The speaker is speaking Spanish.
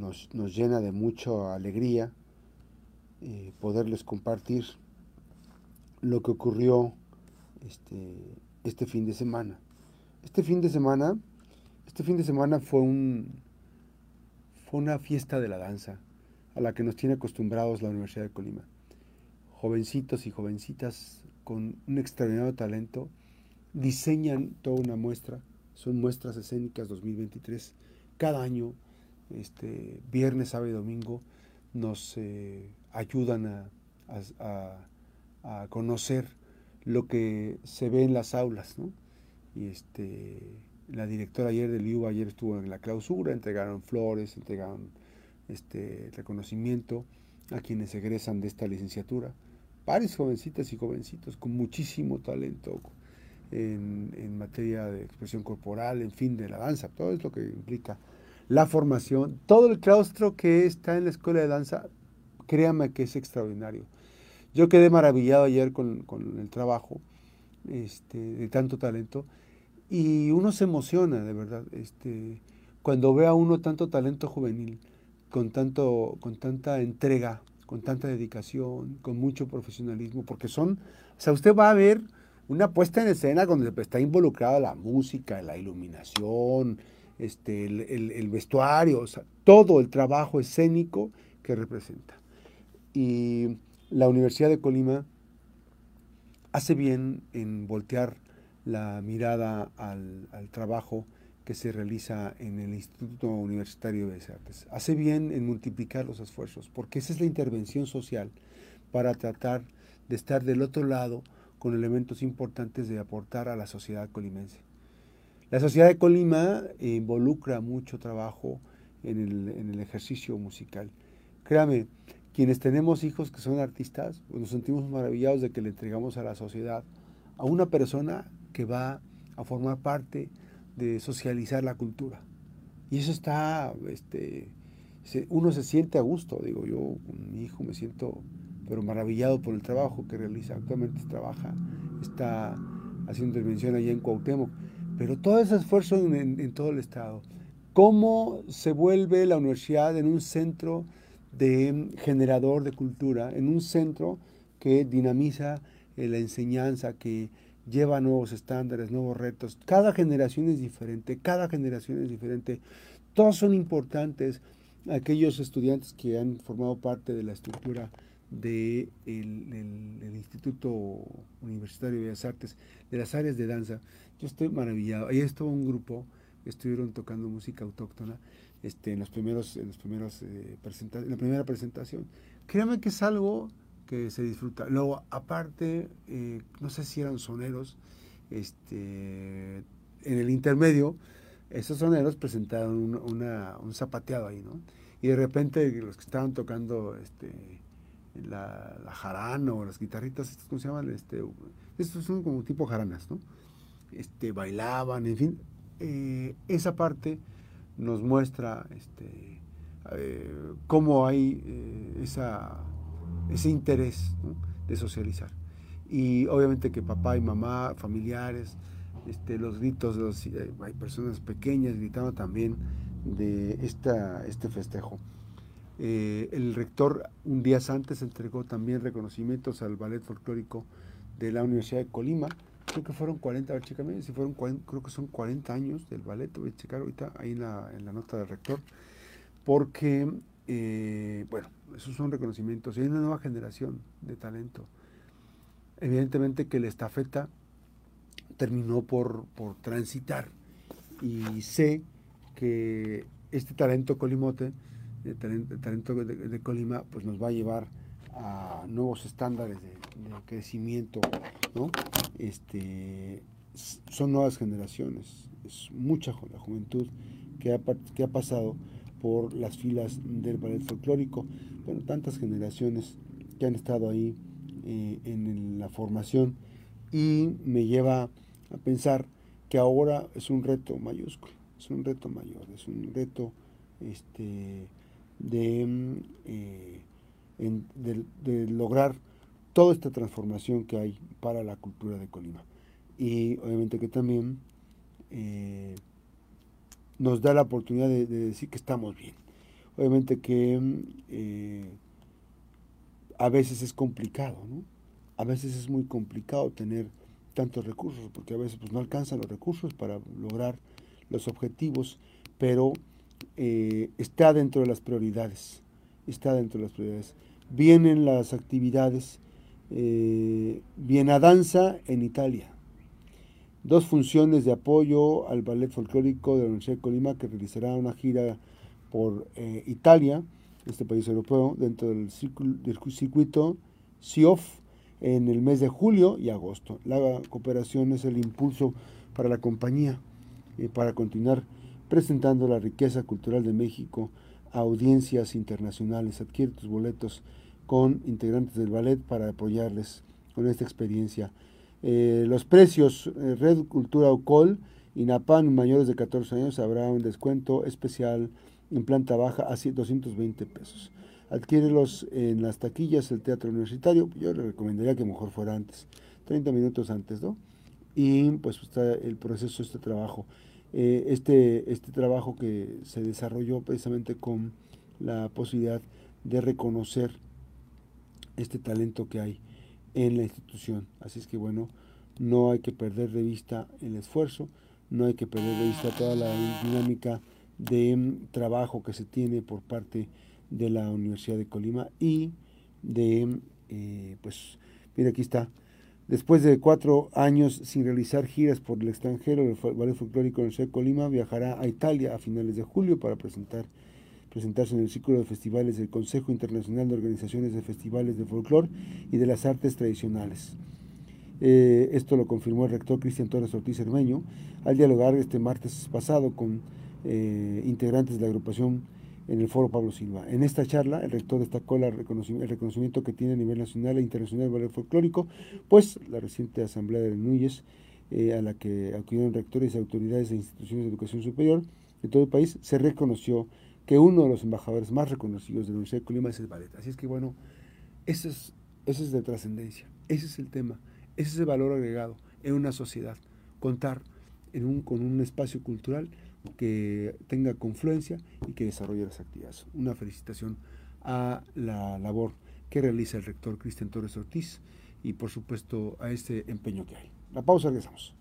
nos, llena de mucha alegría eh, poderles compartir lo que ocurrió este, este fin de semana. Este fin de semana, este fin de semana fue un fue una fiesta de la danza a la que nos tiene acostumbrados la Universidad de Colima. Jovencitos y jovencitas con un extraordinario talento diseñan toda una muestra, son muestras escénicas 2023. Cada año, este, viernes, sábado y domingo, nos eh, ayudan a, a, conocer lo que se ve en las aulas. Y este, la directora ayer del IUBA ayer estuvo en la clausura, entregaron flores, entregaron este reconocimiento a quienes egresan de esta licenciatura. Varios jovencitas y jovencitos con muchísimo talento en, en, materia de expresión corporal, en fin, de la danza, todo es lo que implica la formación, todo el claustro que está en la escuela de danza, créame que es extraordinario. Yo quedé maravillado ayer con, con el trabajo este, de tanto talento y uno se emociona, de verdad, este, cuando ve a uno tanto talento juvenil, con, tanto, con tanta entrega, con tanta dedicación, con mucho profesionalismo, porque son, o sea, usted va a ver una puesta en escena donde está involucrada la música, la iluminación, este, el, vestuario, todo el trabajo escénico que representa. Y la Universidad de Colima hace bien en voltear la mirada al, trabajo que se realiza en el Instituto Universitario de Artes. Hace bien en multiplicar los esfuerzos, porque esa es la intervención social para tratar de estar del otro lado con elementos importantes de aportar a la sociedad colimense. La sociedad de Colima involucra mucho trabajo en el, en el ejercicio musical. Créame, quienes tenemos hijos que son artistas, pues nos sentimos maravillados de que le entregamos a la sociedad a una persona que va a formar parte de socializar la cultura. Y eso está, este, uno se siente a gusto, digo, yo con mi hijo me siento, pero maravillado por el trabajo que realiza. Actualmente trabaja, está haciendo intervención allá en Cuauhtémoc, pero todo ese esfuerzo en, en todo el Estado. ¿Cómo se vuelve la universidad en un centro de generador de cultura, en un centro que dinamiza eh, la enseñanza, que lleva nuevos estándares, nuevos retos. Cada generación es diferente, cada generación es diferente. Todos son importantes aquellos estudiantes que han formado parte de la estructura del de Instituto Universitario de Bellas Artes, de las áreas de danza. Yo estoy maravillado. Ahí estuvo un grupo que estuvieron tocando música autóctona este, en los primeros, en los primeros eh, en la primera presentación. Créame que es algo que se disfruta. Luego, aparte, eh, no sé si eran soneros, este, en el intermedio, esos soneros presentaron un, zapateado ahí, ¿no? Y de repente los que estaban tocando este, la, jarana o las guitarritas, ¿cómo se llaman? Este, estos son como tipo jaranas, ¿no? Este, bailaban, en fin. Eh, esa parte nos muestra este, eh, cómo hay esa ese interés de socializar. Y obviamente que papá y mamá, familiares, este, los gritos, eh, hay personas pequeñas gritando también de esta, este festejo. Eh, el rector un día antes entregó también reconocimientos al ballet folclórico de la Universidad de Colima. Creo que fueron 40, a ver, fueron creo que son 40 años del ballet, voy a checar ahorita ahí en la, nota del rector, porque eh, bueno, esos son reconocimientos. Hay una nueva generación de talento. Evidentemente que la estafeta terminó por, transitar y sé que este talento colimote, el talento, de, Colima, pues nos va a llevar a nuevos estándares de, crecimiento, ¿no? Este, son nuevas generaciones, es mucha la juventud que ha, pasado por las filas del ballet folclórico. Bueno, tantas generaciones que han estado ahí eh, en la formación y me lleva a pensar que ahora es un reto mayúsculo, es un reto mayor, es un reto este, de, eh, de, lograr toda esta transformación que hay para la cultura de Colima. Y obviamente que también eh, nos da la oportunidad de, decir que estamos bien. obviamente que eh, a veces es complicado, ¿no? A veces es muy complicado tener tantos recursos, porque a veces pues, no alcanzan los recursos para lograr los objetivos, pero eh, está dentro de las prioridades, está dentro de las prioridades. Vienen las actividades, eh, a Danza en Italia, dos funciones de apoyo al ballet folclórico de la Universidad de Colima que realizará una gira por eh, Italia, este país europeo, dentro del, del circuito SIOF en el mes de julio y agosto. La cooperación es el impulso para la compañía eh, para continuar presentando la riqueza cultural de México a audiencias internacionales. Adquiere tus boletos con integrantes del ballet para apoyarles con esta experiencia. Eh, los precios, eh, Red Cultura Ocol y Napan mayores de 14 años habrá un descuento especial en planta baja a 220 pesos. Adquiérelos en las taquillas del Teatro Universitario. Yo le recomendaría que mejor fuera antes, 30 minutos antes, ¿no? Y pues está el proceso, este trabajo. Eh, este, este trabajo que se desarrolló precisamente con la posibilidad de reconocer este talento que hay en la institución. Así es que bueno, no hay que perder de vista el esfuerzo, no hay que perder de vista toda la dinámica de mm, trabajo que se tiene por parte de la Universidad de Colima y de, eh, pues, mira, aquí está, después de cuatro años sin realizar giras por el extranjero, el Ballet Folclórico Universidad de Colima viajará a Italia a finales de julio para presentar presentarse en el círculo de festivales del Consejo Internacional de Organizaciones de Festivales de Folclor y de las Artes Tradicionales. Eh, esto lo confirmó el rector Cristian Torres Ortiz Hermeño al dialogar este martes pasado con eh, integrantes de la agrupación en el foro Pablo Silva. En esta charla, el rector destacó el reconocimiento que tiene a nivel nacional e internacional el valor folclórico, pues la reciente Asamblea de Núñez, eh, a la que acudieron rectores autoridades de instituciones de educación superior de todo el país, se reconoció que uno de los embajadores más reconocidos de la Universidad de Colima es el ballet. Así es que bueno, ese es, es de trascendencia, ese es el tema, ese es el valor agregado en una sociedad, contar en un, con un espacio cultural que tenga confluencia y que desarrolle las actividades. Una felicitación a la labor que realiza el rector Cristian Torres Ortiz y por supuesto a este empeño que hay. La pausa, regresamos.